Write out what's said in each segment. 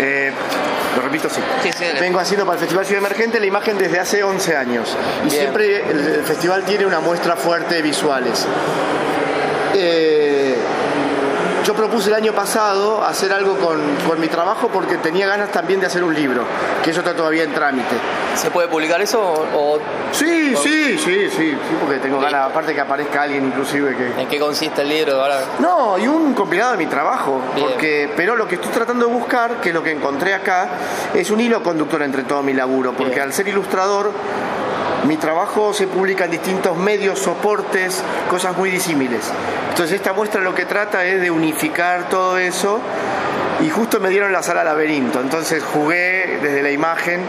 Eh, lo repito, sí. Sí, sí, dale. Vengo haciendo para el Festival Ciudad Emergente la imagen desde hace 11 años. Y Bien. siempre el, el festival tiene una muestra fuerte de visuales. Eh, yo propuse el año pasado hacer algo con, con mi trabajo porque tenía ganas también de hacer un libro, que eso está todavía en trámite. ¿Se puede publicar eso o o Sí, sí, sí, sí, sí, porque tengo ganas, aparte que aparezca alguien inclusive que... en qué consiste el libro? Ahora, No, y un compilado de mi trabajo, Bien. porque, pero lo que estoy tratando de buscar, que es lo que encontré acá, es un hilo conductor entre todo mi laburo, porque Bien. al ser ilustrador, mi trabajo se publica en distintos medios, soportes, cosas muy disímiles. Entonces esta muestra lo que trata es de unificar todo eso y justo me dieron la sala laberinto, entonces jugué desde la imagen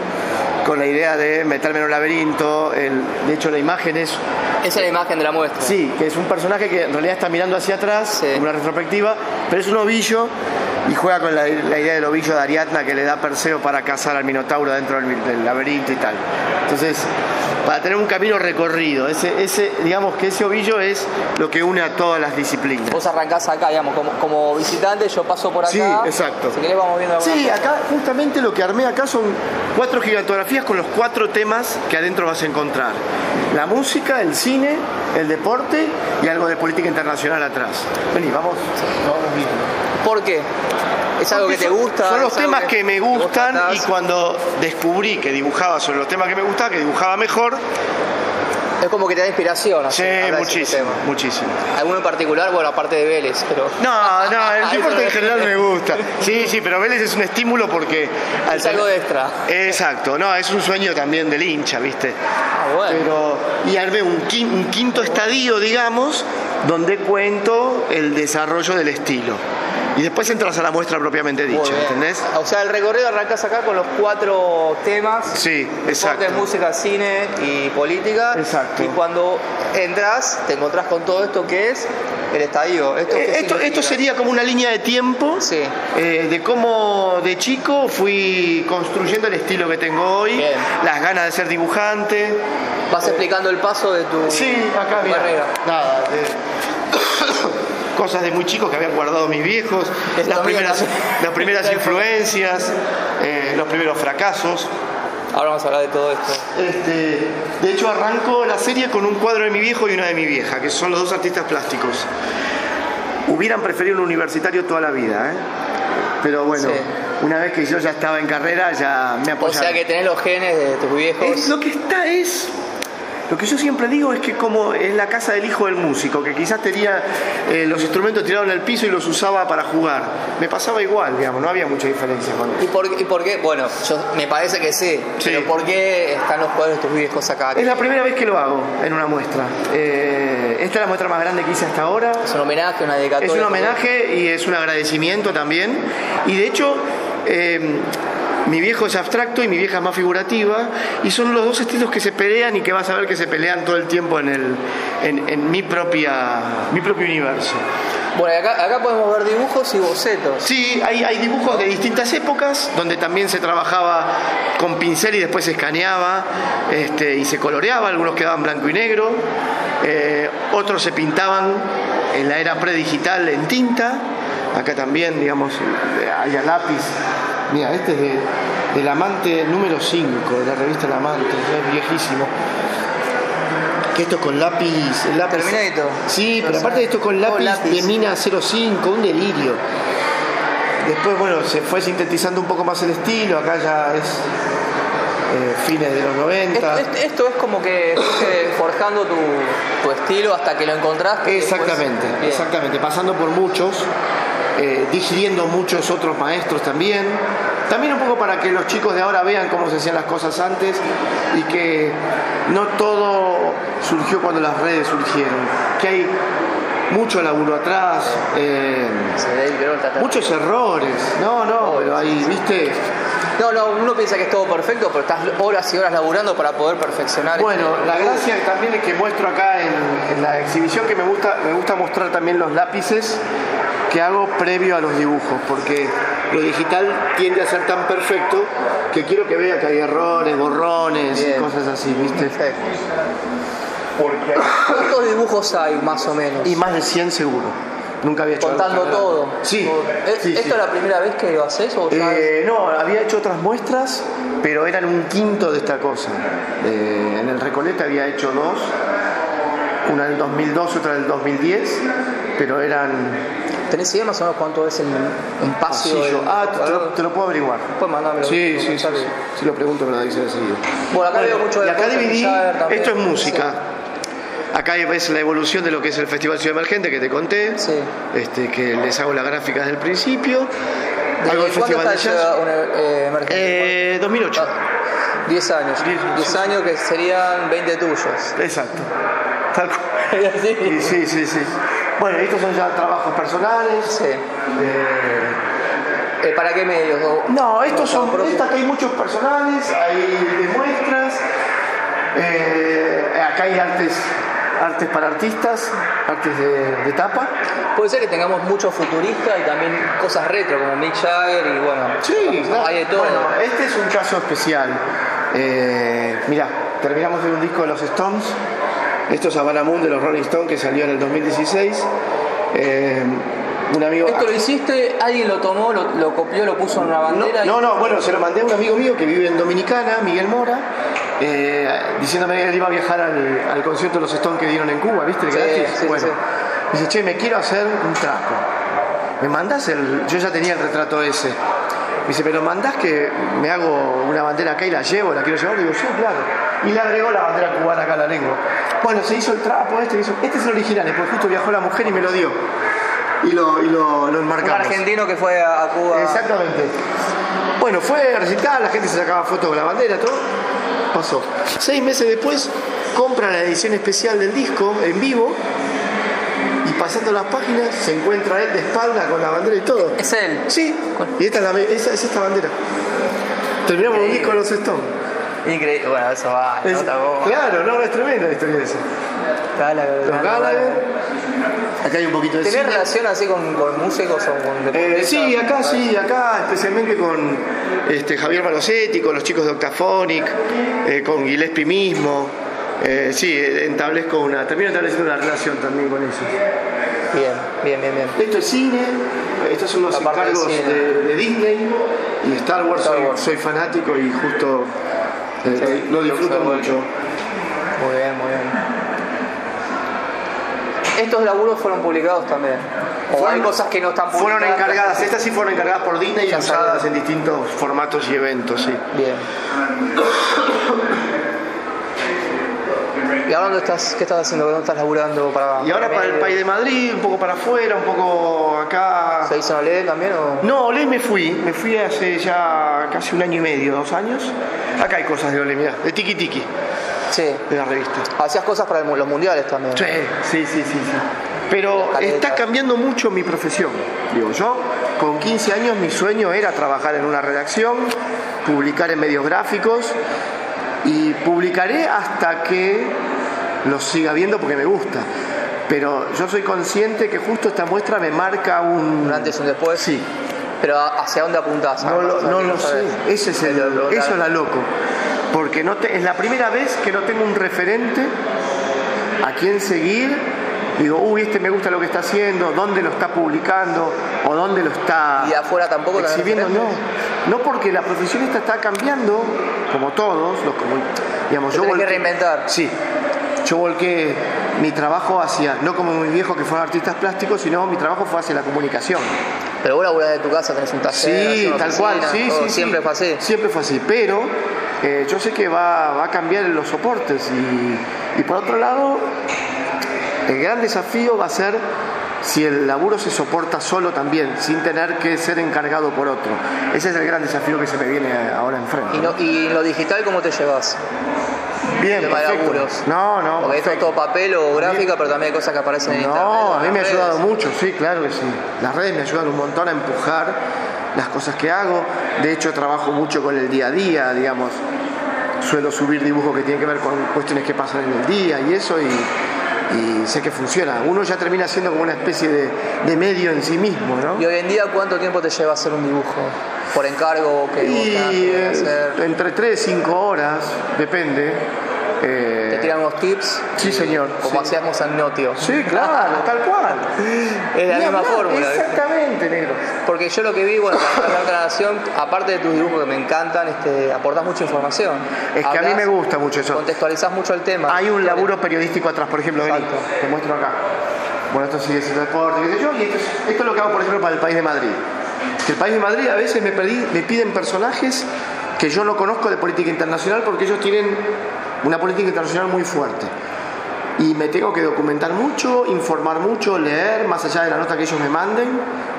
con la idea de meterme en un laberinto, el- de hecho la imagen es esa es la imagen de la muestra. Sí, que es un personaje que en realidad está mirando hacia atrás, Sí. como una retrospectiva, pero es un ovillo y juega con la, la idea del ovillo de Ariadna que le da Perseo para cazar al Minotauro dentro del, del laberinto y tal. Entonces, para tener un camino recorrido, ese, ese, digamos que ese ovillo es lo que une a todas las disciplinas. Vos arrancás acá, digamos, como, como visitante, yo paso por acá. Sí, exacto. Si querés vamos viendo Sí, cosa. acá justamente lo que armé acá son cuatro gigantografías con los cuatro temas que adentro vas a encontrar. La música, el cine, el deporte y algo de política internacional atrás. Vení, vamos, vamos viendo. ¿Por qué? ¿Es algo que te Son- gusta? Son los ¿Es algo temas que me gustan y cuando descubrí que dibujaba sobre los temas que me gustaban, que dibujaba mejor, Es como que te da inspiración. así, sí, de muchísimo, muchísimo. ¿Alguno en particular? Bueno, aparte de Vélez, pero... No, no, el deporte en general me gusta. Sí, sí, pero Vélez es un estímulo porque... al Es algo tener- extra. Exacto, no, es un sueño también del hincha, ¿viste? Ah, bueno. Pero, y armé un, un quinto estadio, digamos, donde cuento el desarrollo del estilo. Y después entras a la muestra propiamente dicha. ¿entendés? O sea, el recorrido arrancas acá con los cuatro temas. Sí, Deporte, exacto. música, cine y política. Exacto. Y cuando entras, te encontrás con todo esto que es el estadio. ¿Esto, Eh, Esto, significa? esto sería como una línea de tiempo Sí. eh, de cómo de chico fui construyendo el estilo que tengo hoy, Bien. las ganas de ser dibujante. Vas explicando el paso de tu, Sí, acá tu mira, carrera. nada, de- cosas de muy chico que habían guardado mis viejos, las primeras, las primeras influencias, eh, los primeros fracasos. Ahora vamos a hablar de todo esto. Este, de hecho, arranco la serie con un cuadro de mi viejo y una de mi vieja, que son los dos artistas plásticos. Hubieran preferido un universitario toda la vida, ¿eh? Pero bueno, Sí. una vez que yo ya estaba en carrera, ya me O apoyaron. sea que tenés los genes de tus viejos. Es- lo que está es. Lo que yo siempre digo es que como es la casa del hijo del músico, que quizás tenía eh, los instrumentos tirados en el piso y los usaba para jugar. Me pasaba igual, digamos, no había mucha diferencia con ¿Y eso. por, ¿Y por qué? Bueno, yo, me parece que sí, Sí. Pero ¿por qué están los cuadros de tus viejos acá? Es la primera vez que lo hago en una muestra. Eh, esta es la muestra más grande que hice hasta ahora. Es un homenaje, una dedicatoria. Es un homenaje y es un agradecimiento también. Y de hecho, eh, mi viejo es abstracto y mi vieja es más figurativa. Y son los dos estilos que se pelean y que vas a ver que se pelean todo el tiempo en, el, en, en mi, propia, mi propio universo. Bueno, acá, acá podemos ver dibujos y bocetos. Sí, hay, hay dibujos de distintas épocas donde también se trabajaba con pincel y después se escaneaba este, y se coloreaba, algunos quedaban blanco y negro, eh, otros se pintaban en la era predigital en tinta, acá también, digamos, eh, hay a lápiz. Mira, este es de, del Amante número 5, de la revista El Amante, es viejísimo. Que esto es con lápiz, el lápiz. Terminator. Sí, pero aparte de esto con todo lápiz, lápiz. de mina 05, un delirio. Después, bueno, se fue sintetizando un poco más el estilo, acá ya es eh, fines de los 90. Esto, esto es como que fuiste forjando tu, tu estilo hasta que lo encontraste. después- Exactamente, exactamente, pasando por muchos, eh, digiriendo muchos otros maestros también. También un poco para que los chicos de ahora vean cómo se hacían las cosas antes y que no todo surgió cuando las redes surgieron, que hay mucho laburo atrás, eh, muchos errores. No, no, ahí, viste. No, no, uno piensa que es todo perfecto, pero estás horas y horas laburando para poder perfeccionar. Bueno, este- la gracia también es que muestro acá en, en la exhibición que me gusta, me gusta mostrar también los lápices que hago previo a los dibujos, porque lo digital tiende a ser tan perfecto que quiero que vea que hay errores, borrones y cosas así, ¿viste? Perfecto. ¿Cuántos dibujos hay más o menos? Y más de 100 seguro. Nunca había hecho algo Contando tan grande. todo. Sí, ¿Es- sí, ¿Esto sí. es la primera vez que lo haces o ya Eh, no, había hecho otras muestras, pero eran un quinto de esta cosa. Eh, en el Recoleta había hecho dos, una del 2002, otra del 2010, pero eran ¿Tenés idea más o menos cuánto es el espacio? pasillo. del- Ah, te, lo, te lo puedo averiguar. Puedes mandármelo. Sí, sí, sí, Si lo pregunto me lo dicen enseguida. Bueno, acá veo mucho y de acá deporte, dividí, esto es música. Acá ves la evolución de lo que es el Festival Ciudad Emergente que te conté, Sí. este, que les hago la gráfica desde el principio. ¿De Hago el cuándo Festival de el Jazz. Eh, emergente? Eh, 2008. 10 años. Diez, 10 sí. años que serían 20 tuyos. Exacto. Tal cual. Sí. Y Sí, sí, sí. Bueno, estos son ya trabajos personales. Sí. Eh, Eh, ¿Para qué medios? No, estos son, propios? estas que hay muchos personales, hay de muestras, eh, acá hay artes, artes para artistas, artes de, de tapa. Puede ser que tengamos muchos futuristas y también cosas retro como Mick Jagger y bueno, Sí, hay de todo. Bueno, este es un caso especial. Eh, mirá, terminamos de un disco de los Stones. Esto es Havana Moon de los Rolling Stones que salió en el 2016. Eh, un amigo. Esto lo hiciste, alguien lo tomó, lo, lo copió, lo puso en una No, bandera. y- no, no, bueno, se lo mandé a un amigo mío que vive en Dominicana, Miguel Mora, eh, diciéndome que él iba a viajar al, al concierto de los Stones que dieron en Cuba, ¿viste? Sí, sí, bueno, sí. dice, che, me quiero hacer un trapo. ¿Me mandás el.? Yo ya tenía el retrato ese. Me dice, pero mandás que me hago una bandera acá y la llevo, la quiero llevar. Digo, sí, claro. Y le agregó la bandera cubana acá a la lengua. Bueno, se hizo el trapo este, hizo- este es el original, después justo viajó la mujer y me lo dio. Y lo, y lo, lo Un enmarcamos. argentino que fue a, a Cuba. Exactamente. Bueno, fue recital, la gente se sacaba fotos con la bandera, todo. Pasó. Seis meses después, compra la edición especial del disco en vivo y pasando las páginas se encuentra él de espalda con la bandera y todo. Es él. Sí, y esta es, la, esa- es esta bandera. Terminamos un disco de los Stones. Increíble. Bueno, eso va. Es- vos. claro, no, es tremenda la historia esa. Los. Gallagher. Acá hay un poquito de ¿Tenés cine. relación así con, con músicos o con Eh, sí, acá sí, acá especialmente con este, Javier Malosetti, con los chicos de Octaphonic, eh, con Gillespie mismo. Eh, sí, establezco una, termino estableciendo una relación también con ellos. Bien, bien, bien, bien. Esto es cine, estos son los encargos de, de Disney y Star Wars, Star soy, Wars. soy fanático y justo Sí, lo disfruto mucho. Muy bien, muy bien. Estos laburos fueron publicados también. O Fueron- hay cosas que no están publicadas. Fueron encargadas, estas sí fueron encargadas por Disney y usadas en distintos formatos y eventos, sí. Bien. ¿Y ahora dónde estás? ¿Qué estás haciendo? ¿Dónde estás laburando para.? Y ahora para el país de Madrid, un poco para afuera, un poco acá. ¿Se hizo en Olé también o.? No, Olé me fui, me fui hace ya casi un año y medio, dos años. Acá hay cosas de Olé, mirá, de Tiki Tiki, Sí. de la revista. Hacías cosas para los mundiales también. Sí, sí, sí, sí. sí. Pero está cambiando mucho mi profesión. Digo, yo con 15 años mi sueño era trabajar en una redacción, publicar en medios gráficos y publicaré hasta que los siga viendo porque me gusta. Pero yo soy consciente que justo esta muestra me marca un... Un antes y un después. Sí, Pero ¿hacia dónde apuntás? no lo, no lo sé. Ese es el, lo eso es la loco. Porque no te- es la primera vez que no tengo un referente a quién seguir. Digo, uy, este me gusta lo que está haciendo, dónde lo está publicando o dónde lo está ¿Y de afuera tampoco exhibiendo. No, no porque la profesión esta está cambiando, como todos, los como, digamos, Te yo tenés que reinventar. Sí, yo volqué mi trabajo hacia, no como mis viejos que fueron artistas plásticos, sino mi trabajo fue hacia la comunicación. Pero vos laburás de tu casa, tenés un taller. Sí, tal cual, sí, todo, sí, sí. Siempre fue así. Siempre fue así, pero eh, yo sé que va, va a cambiar los soportes y, y por otro lado, el gran desafío va a ser si el laburo se soporta solo también, sin tener que ser encargado por otro. Ese es el gran desafío que se me viene ahora enfrente. ¿Y, no, y lo digital cómo te llevas? Bien, tema de laburos. No, no. Porque esto es todo papel o gráfica, pero también hay cosas que aparecen en internet. No, a mí me ha ayudado redes. mucho, sí, claro que sí. Las redes me ayudan un montón a empujar las cosas que hago. De hecho, trabajo mucho con el día a día, digamos. Suelo subir dibujos que tienen que ver con cuestiones que pasan en el día y eso, y, y sé que funciona. Uno ya termina siendo como una especie de, de medio en sí mismo, ¿no? ¿Y hoy en día cuánto tiempo te lleva hacer un dibujo? ¿Por encargo que Y que eh, hacer? entre 3 y 5 horas, depende. Eh, tiran unos tips. Sí, señor. Como sí. hacíamos en Notio. Sí, claro, tal cual. Es la misma hablar, fórmula. Exactamente, negro. Porque yo lo que vi, bueno, en la otra nación, aparte de tus dibujos que me encantan, este, aportas mucha información. Es que a mí me gusta mucho eso. Contextualizás mucho el tema. Hay un laburo periodístico atrás, por ejemplo, vení, te muestro acá. Bueno, esto sigue siendo deporte, qué sé yo, y esto es, esto es lo que hago, por ejemplo, para el País de Madrid. Que el País de Madrid a veces me, pedí- me piden personajes que yo no conozco de política internacional porque ellos tienen una política internacional muy fuerte. Y me tengo que documentar mucho, informar mucho, leer, más allá de la nota que ellos me manden.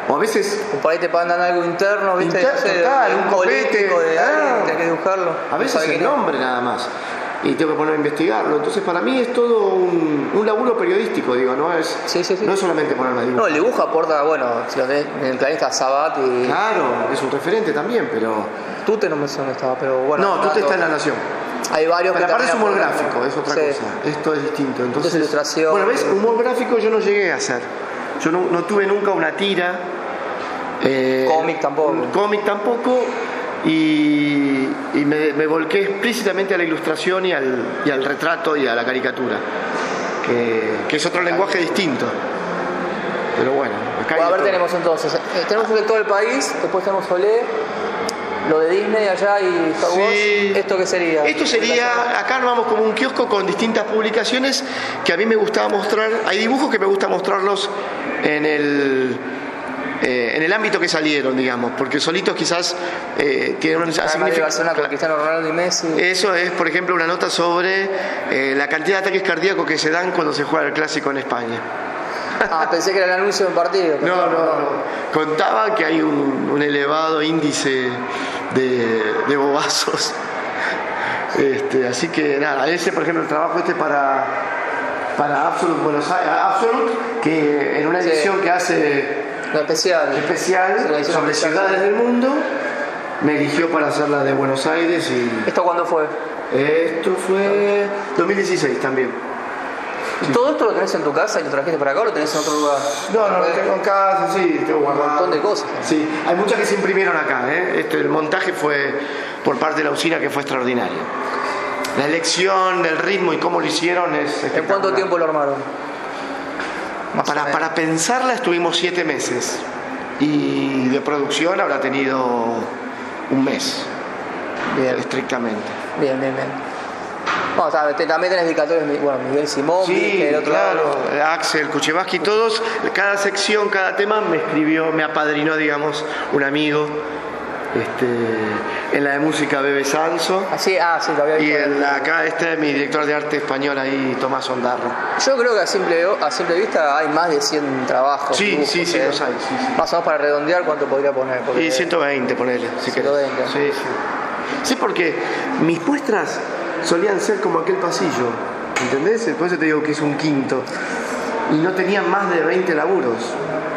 O a veces Por ahí te mandan algo interno, ¿viste? Inter- No sé, total, un copete. de Ah. tenés que dibujarlo. A veces No el nombre nada más. Y tengo que poner a investigarlo. Entonces para mí es todo un, un laburo periodístico, digo, no es, Sí, sí, sí. no es solamente ponerme a No, dibujar. el dibujo aporta, bueno, si lo tenés en el planeta Sabat y Claro, es un referente también, pero... Tute no me dónde estaba, pero bueno. no, tú te dato- estás en la nación. Hay varios Pero que aparte es humor aportan. gráfico, es otra Sí. cosa. Esto es distinto. Entonces, ilustración. Bueno, ¿ves? Humor gráfico yo no llegué a hacer. Yo no, no tuve nunca una tira. eh, Cómic tampoco. un Cómic tampoco. Y, y me, me volqué explícitamente a la ilustración y al, y al retrato y a la caricatura. Que, que es otro lenguaje distinto. Pero bueno, acá Bueno, hay a ver, todo. tenemos entonces. eh, tenemos de todo el país, después tenemos Olé, lo de Disney allá y Star Wars. Sí. ¿Esto qué sería? Esto sería, acá armamos como un kiosco con distintas publicaciones que a mí me gustaba mostrar. Hay dibujos que me gusta mostrarlos en el, eh, en el ámbito que salieron, digamos, porque solitos quizás eh, tienen un Además de significado. Barcelona con Cristiano Ronaldo y Messi. Eso es, por ejemplo, una nota sobre eh, la cantidad de ataques cardíacos que se dan cuando se juega el clásico en España. Ah, pensé que era el anuncio de un partido. No, no, no. Contaba que hay un, un elevado índice de, de bobazos. Este, así que nada, ese por ejemplo el trabajo este para, para Absolute Buenos Aires, Absolute, que en una Sí. edición que hace Lo especial. especial sobre especial. ciudades del mundo, me eligió para hacer la de Buenos Aires y ¿Esto cuándo fue? esto fue 2016 también. ¿Y todo esto lo tenés en tu casa y lo trajiste para acá o lo tenés en otro lugar? No, no, lo tengo en casa, sí, tengo guardado. Un montón de cosas. Sí, hay muchas que se imprimieron acá, ¿eh? Este, el montaje fue por parte de la usina que fue extraordinario. La elección, el ritmo y cómo lo hicieron es ¿En cuánto tiempo lo armaron? Para, para pensarla estuvimos siete meses y de producción habrá tenido un mes, Bien, estrictamente. bien, bien, bien. No, o sea, también tenés dedicatorios, bueno, Miguel Simón, Sí, del otro claro, lado. Axel, Kuchevaski, todos, cada sección, cada tema me escribió, me apadrinó, digamos, un amigo. Este, en la de música Bebe Sanso. Así, ah, sí, lo había Y visto. en la- acá este es mi director de arte español ahí, Tomás Ondarro. Yo creo que a simple, a simple vista hay más de 100 trabajos. Sí, dibujos, sí, sí, ¿eh? los hay, sí, sí. Más o menos para redondear, ¿cuánto podría poner? Porque- Y 120, ponele, si querés. 120. Sí, sí. Sí, porque mis muestras solían ser como aquel pasillo, ¿entendés? Por eso te digo que es un quinto. Y no tenían más de 20 laburos.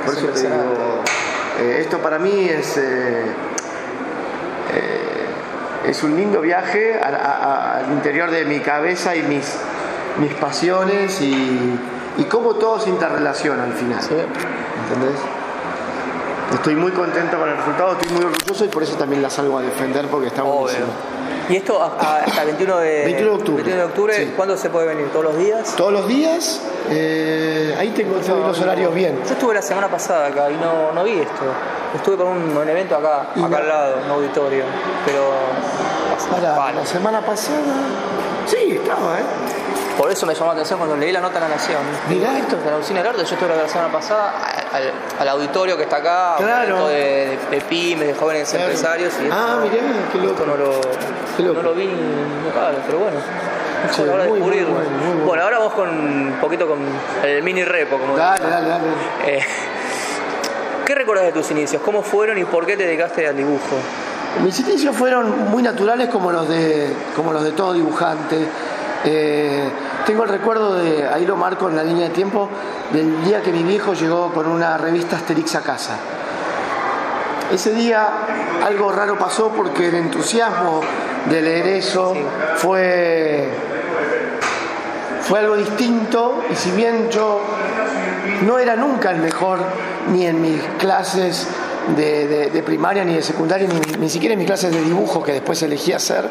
Por Es eso te digo, eh, esto para mí es... eh, eh, es un lindo viaje a- a- a- al interior de mi cabeza y mis, mis pasiones y, y cómo todo se interrelaciona al final. Sí. ¿Entendés? Estoy muy contento con el resultado, estoy muy orgulloso y por eso también la salgo a defender porque está buenísimo. Obvio. ¿Y esto hasta el 21 de, 21 de octubre. 21 de octubre, Sí. ¿cuándo se puede venir? ¿Todos los días? Todos los días, eh, ahí tengo te doy los horarios bien. Yo estuve la semana pasada acá y no, no vi esto. Estuve con un, un evento acá, Y acá no- al lado, un auditorio. Pero. Para Vale. la semana pasada, sí, estaba, ¿eh? Por eso me llamó la atención cuando leí la nota en La Nación. Mirá. Digo, Esto es de la usina del arte. Yo estuve la semana pasada al, al auditorio que está acá, Claro. de, de pymes, de jóvenes Claro. empresarios. Y Ah, esto- mirá, qué loco. Esto no lo, Qué loco. no lo vi ni raro, pero bueno. Sí, hora de muy, muy bueno, muy ahora vamos con un poquito con el mini repo, como Dale, dale, dale. Eh, ¿Qué recuerdas de tus inicios? ¿Cómo fueron y por qué te dedicaste al dibujo? Mis inicios fueron muy naturales como los de, como los de todo dibujante. Eh, tengo el recuerdo de, ahí lo marco en la línea de tiempo, del día que mi viejo llegó con una revista Asterix a casa. Ese día algo raro pasó porque el entusiasmo de leer eso fue, fue algo distinto y si bien yo no era nunca el mejor ni en mis clases de, de- de primaria ni de secundaria, ni, ni siquiera en mis clases de dibujo que después elegí hacer,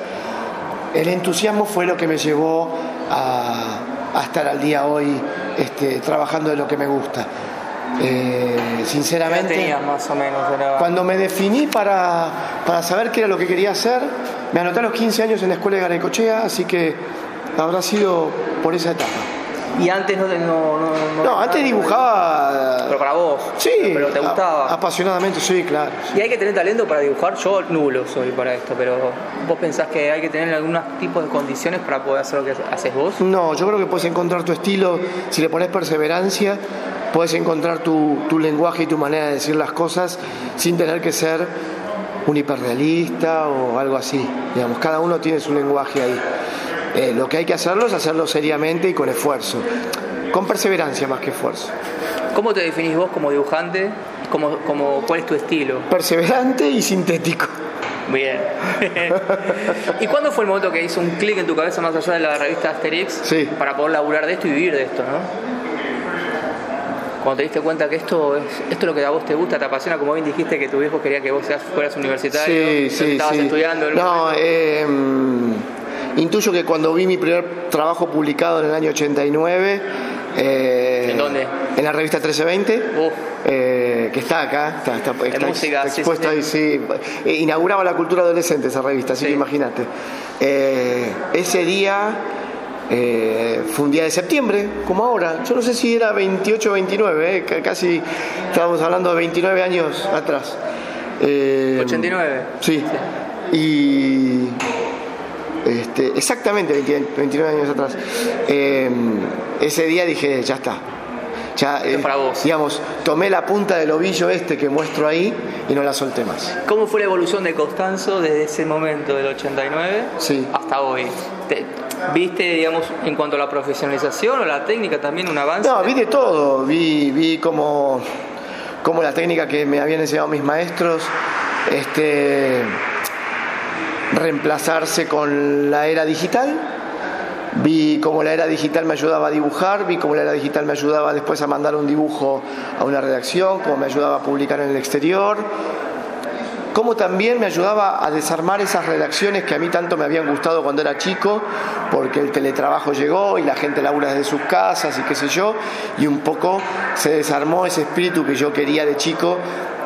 el entusiasmo fue lo que me llevó a, a estar al día hoy este, trabajando de lo que me gusta. Eh, ¿Qué sinceramente, tenías más o menos? Era- cuando me definí para, para saber qué era lo que quería hacer, me anoté a los 15 años en la escuela de Garacochea, así que habrá sido por esa etapa. Y antes no... No, no, no- antes dibujaba... Pero para vos. Sí, Pero te gustaba. apasionadamente, sí, claro. Y hay que tener talento para dibujar. Yo nulo soy para esto, pero vos pensás que hay que tener algún tipo de condiciones para poder hacer lo que haces vos. No, yo creo que puedes encontrar tu estilo, si le pones perseverancia, puedes encontrar tu, tu lenguaje y tu manera de decir las cosas sin tener que ser un hiperrealista o algo así. Digamos, cada uno tiene su lenguaje ahí. Eh, lo que hay que hacerlo es hacerlo seriamente y con esfuerzo, con perseverancia más que esfuerzo. ¿Cómo te definís vos como dibujante? ¿Cómo, cómo, ¿Cuál es tu estilo? Perseverante y sintético. Bien. ¿Y cuándo fue el momento que hizo un clic en tu cabeza más allá de la revista Asterix Sí. para poder laburar de esto y vivir de esto, no? Cuando te diste cuenta que esto es, esto es lo que a vos te gusta, te apasiona, como bien dijiste que tu viejo quería que vos seas, fueras universitario, Sí, sí, estabas sí. estudiando. en- No, eh, intuyo que cuando vi mi primer trabajo publicado en el año 89. eh, ¿En dónde? En la revista 1320. Uf. eh, que está acá, está, está, está música, sí, expuesta sí, ahí, sí. Eh, inauguraba la cultura adolescente esa revista, así Sí. que imagínate. Eh, ese día fue un día de septiembre, como ahora. Yo no sé si era 28 o 29, eh, ca- casi estábamos hablando de 29 años atrás. Eh, 89. Sí. Y este, exactamente 20 29 años atrás. Eh, ese día dije, ya está. Ya, eh, para vos. digamos, tomé la punta del ovillo este que muestro ahí y no la solté más. ¿Cómo fue la evolución de Constanzo desde ese momento del 89 Sí. hasta hoy? ¿Te- ¿Viste, digamos, en cuanto a la profesionalización o la técnica también un avance? No, vi de todo, vi, vi como, como la técnica que me habían enseñado mis maestros, este, reemplazarse con la era digital. Vi cómo la era digital me ayudaba a dibujar, vi cómo la era digital me ayudaba después a mandar un dibujo a una redacción, cómo me ayudaba a publicar en el exterior, cómo también me ayudaba a desarmar esas redacciones que a mí tanto me habían gustado cuando era chico, porque el teletrabajo llegó y la gente labura desde sus casas y qué sé yo, y un poco se desarmó ese espíritu que yo quería de chico,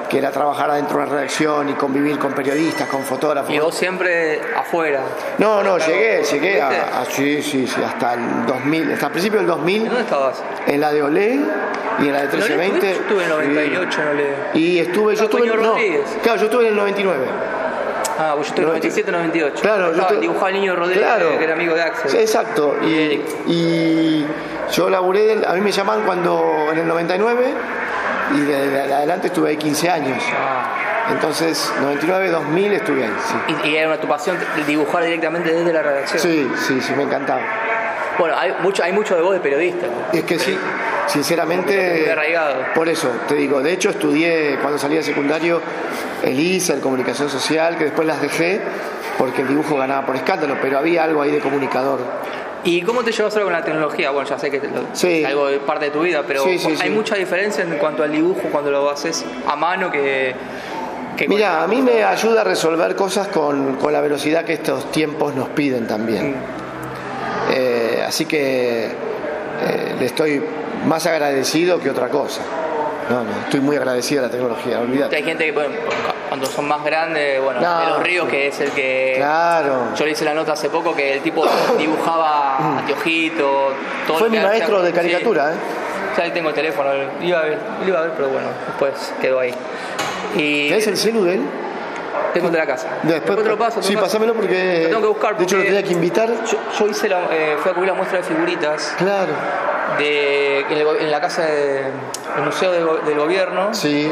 que era trabajar adentro de una redacción y convivir con periodistas, con fotógrafos. Y vos siempre afuera. No, no, llegué, llegué a, a- sí, sí, sí, hasta el 2000, hasta el principio del 2000, ¿En dónde estabas? en la de Olé y en la de ¿No le 1320. Yo estuve en el 98, no le... Y estuve, yo estuve, no, claro, yo estuve en el 99. Ah, pues yo estoy en el 97, 98. Claro, yo estoy- dibujaba al niño Rodríguez, Claro. que era amigo de Axel. Sí, exacto. Y Y, yo laburé, a mí me llaman cuando en el 99 y de, de- de adelante estuve ahí 15 años. Entonces, 99, 2000 estuve ahí, sí. Y, y era una tu pasión dibujar directamente desde la redacción. Sí, sí, sí, me encantaba. Bueno, hay mucho, hay mucho de vos de periodista. ¿no? Es que sí, sinceramente. Muy arraigado. Por eso, te digo, de hecho estudié cuando salí de secundario el ISA, el Comunicación Social, que después las dejé porque el dibujo ganaba por escándalo, pero había algo ahí de comunicador. ¿Y cómo te llevas ahora con la tecnología? Bueno, ya sé que lo- Sí. es algo de parte de tu vida, pero Sí, sí, hay mucha diferencia en cuanto al dibujo cuando lo haces a mano que... Mira, a mí me ayuda a resolver cosas con, con la velocidad que estos tiempos nos piden también. Eh, así que eh, le estoy más agradecido que otra cosa. No, no, estoy muy agradecido a la tecnología, olvídate. Hay gente que, bueno, cuando son más grandes, bueno, No, de los ríos, sí. que es el que... Claro. Yo le hice la nota hace poco que el tipo dibujaba anteojito, todo Mm. Fue mi maestro de sí. caricatura, ¿eh? Ya ahí tengo el teléfono, lo iba a ver, lo iba a ver, pero bueno, después quedó ahí. Y ¿Tenés el celu de él? tengo el de la casa. Después, te lo paso. sí, pásamelo porque. Lo tengo que buscar De hecho, lo tenía que invitar. Yo, yo hice la, eh, fui a cubrir la muestra de figuritas Claro. de, en, el en la casa de- del Museo del Go- del Gobierno. Sí.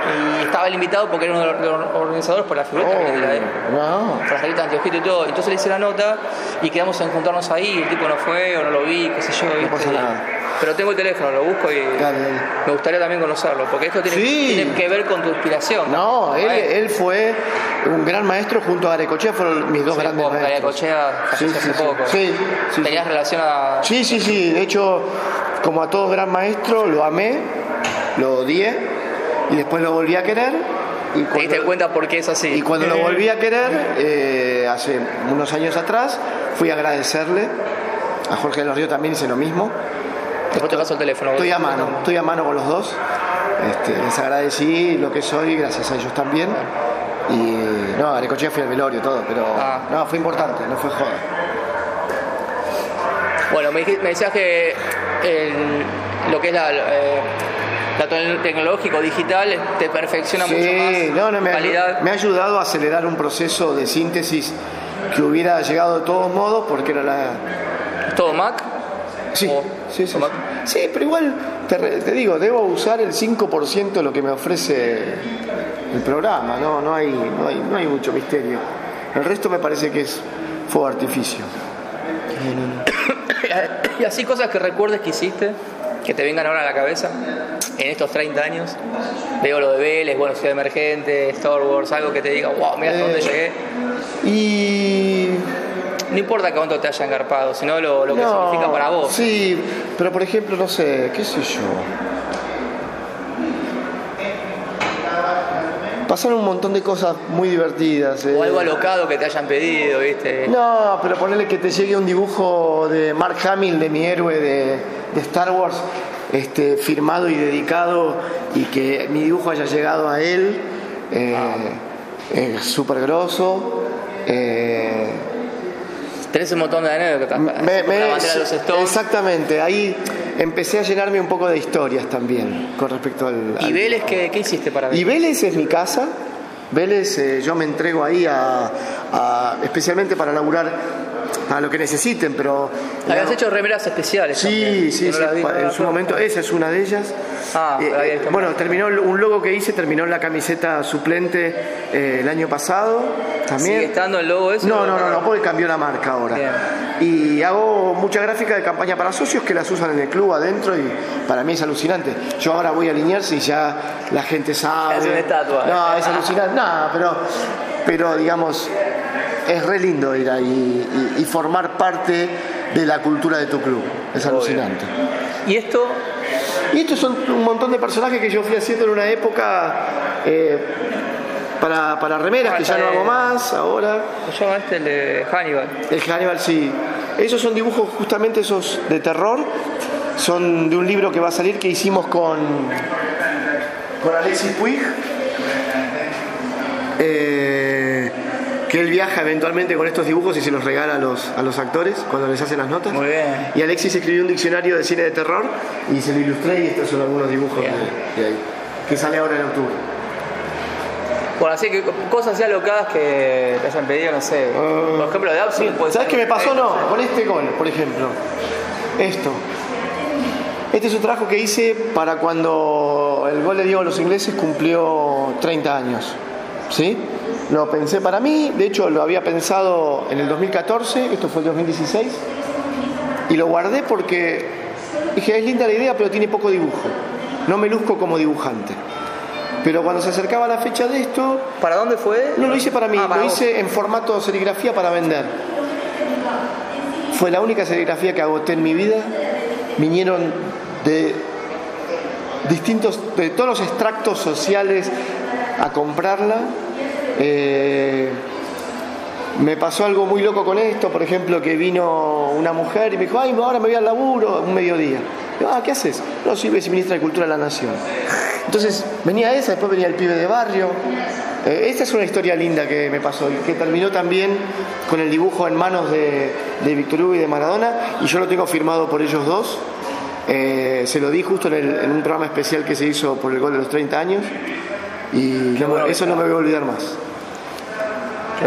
Y estaba el invitado porque era uno de los organizadores por la figurita que era de él. Oh, no. Las de anteojito y todo. Entonces le hice la nota y quedamos en juntarnos ahí. El tipo no fue o no lo vi, qué sé yo. ¿viste? pasa nada. Pero tengo el teléfono, lo busco y Dale, dale. me gustaría también conocerlo. Porque esto tiene, Sí. tiene que ver con tu inspiración. No, él, él fue un gran maestro junto a Arecochea, fueron mis dos Sí, grandes vos, maestros. Cochea Sí, hace sí. poco. ¿Tenías relación a.? Sí, sí, sí. De hecho, como a todo gran maestro, lo amé, lo odié y después lo volví a querer. Y ¿Te diste cuenta por qué es así? Y cuando lo volví a querer, eh, hace unos años atrás, fui a agradecerle A Jorge de los Ríos también hice lo mismo. Después te paso el teléfono. Estoy a mano, estoy a mano con los dos. Este, les agradecí lo que soy, gracias a ellos también. Y no, a Arecochea fui al velorio, todo, pero Ah. no, fue importante, no fue joda. Bueno, me, decías que el- lo que es la, eh, la te- tecnológico digital te perfecciona mucho Sí, más no, no, me, ha- calidad. me ha ayudado a acelerar un proceso de síntesis que hubiera llegado de todos modos porque era la, ¿Todo Mac? Sí, O- sí, sí, Mac. sí. Pero igual te, te digo, debo usar el 5% de lo que me ofrece el programa, no, no, hay, no, hay, no hay mucho misterio. El resto me parece que es fuego artificio. y así cosas que recuerdes que hiciste, que te vengan ahora a la cabeza en estos 30 años. Veo lo de Vélez, bueno, Ciudad Emergente, Star Wars, algo que te diga, wow, mira hasta Eh. dónde llegué. Y... No importa cuánto te haya engarpado, sino lo, lo que significa para vos. Sí, pero por ejemplo, no sé, qué sé yo. Pasaron un montón de cosas muy divertidas. eh. O algo alocado que te hayan pedido, ¿viste? No, pero ponerle que te llegue un dibujo de Mark Hamill, de mi héroe de, de Star Wars, este, firmado y dedicado, y que mi dibujo haya llegado a él, eh, es súper grosso. eh, Tenés un montón de anécdotas. me- me- de los Stones. exactamente, ahí empecé a llenarme un poco de historias también con respecto al... ¿Y al Vélez dibujo. qué, qué hiciste para Y Vélez? Vélez es mi casa. Vélez, eh, yo me entrego ahí a, a- especialmente para laburar a lo que necesiten, pero Habías hecho remeras especiales. Sí, también, sí, no sí, vi, en su momento esa es una de ellas. Ah, Eh, ahí eh, bueno, terminó un logo que hice, terminó en la camiseta suplente eh, el año pasado también. ¿Sigue estando el logo ese? No, no, no, no, porque cambió la marca ahora. Bien. Y hago mucha gráfica de campaña para socios que las usan en el club adentro y para mí es alucinante. Yo ahora voy a alinearse y ya la gente sabe. Es una estatua. No, es alucinante. No, pero, pero digamos, es re lindo ir ahí y, y formar parte de la cultura de tu club. Es alucinante. Y esto, Y estos son un montón de personajes que yo fui haciendo en una época eh, para, para remeras, Ah, que ya no hago bien. más ahora. se llama este el de Hannibal. El Hannibal, sí. Esos son dibujos justamente esos de terror. Son de un libro que va a salir que hicimos con, con Alexis Puig. Eh, que él viaja eventualmente con estos dibujos y se los regala a los, a los actores cuando les hacen las notas. Muy bien. Y Alexis escribió un diccionario de cine de terror y se lo ilustré y estos son algunos dibujos de, de ahí. Que sale ahora en octubre. Bueno, así que cosas ya locadas que te hayan pedido, no sé. Por ejemplo, de Ah. ¿Sabes qué me pasó? No, con este gol, por ejemplo. Esto. Este es un trabajo que hice para cuando el gol de Diego a los ingleses cumplió 30 años. ¿Sí? Lo pensé para mí, de hecho lo había pensado en el 2014, esto fue el 2016, y lo guardé porque dije, es linda la idea, pero tiene poco dibujo. No me luzco como dibujante. Pero cuando se acercaba la fecha de esto, ¿Para dónde fue? no lo hice para mí, Ah, para lo vos. hice en formato serigrafía para vender. Fue la única serigrafía que agoté en mi vida. Vinieron de distintos, de todos los extractos sociales a comprarla. Eh, me pasó algo muy loco con esto, por ejemplo, que vino una mujer y me dijo, ay, ahora me voy al laburo, un mediodía. Digo, ah, ¿qué haces? No, soy viceministra de Cultura de la Nación. Entonces venía esa, después venía el pibe de barrio. Eh, esta es una historia linda que me pasó y que terminó también con el dibujo en manos de, de Víctor Hugo y de Maradona y yo lo tengo firmado por ellos dos. Eh, se lo di justo en, el- en un programa especial que se hizo por el gol de los 30 años y no bueno eso no me voy a olvidar más.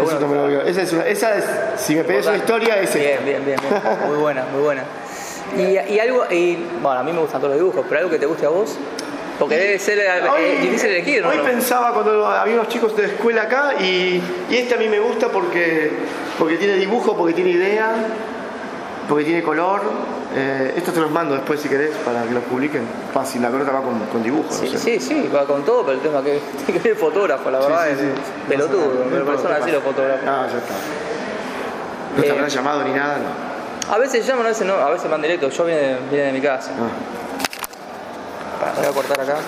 Bueno no me voy a olvidar. Esa es, una- esa es- si me pedís una historia, es esta. Bien, bien, bien, bien. Muy buena, muy buena. Y, y algo, y, bueno, a mí me gustan todos los dibujos, pero algo que te guste a vos, porque debe ser eh, Hoy- difícil elegir, ¿no? Hoy pensaba cuando había unos chicos de escuela acá y, y este a mí me gusta porque, porque tiene dibujo, porque tiene idea, porque tiene color. Eh, esto te los mando después si querés para que los publiquen. Fácil, la pelota va con, con dibujo. no Sí, sé. sí, sí, va con todo, pero el tema que tiene que ver fotógrafo, la verdad, Sí, sí, es pelotudo, pero personas así ¿qué los pasa? fotógrafos. Ah, ya está. No te Eh, habrán llamado ni nada, no. A veces llaman, a veces no, a veces van directo, yo viene, viene de mi casa. Ah. Voy a cortar acá.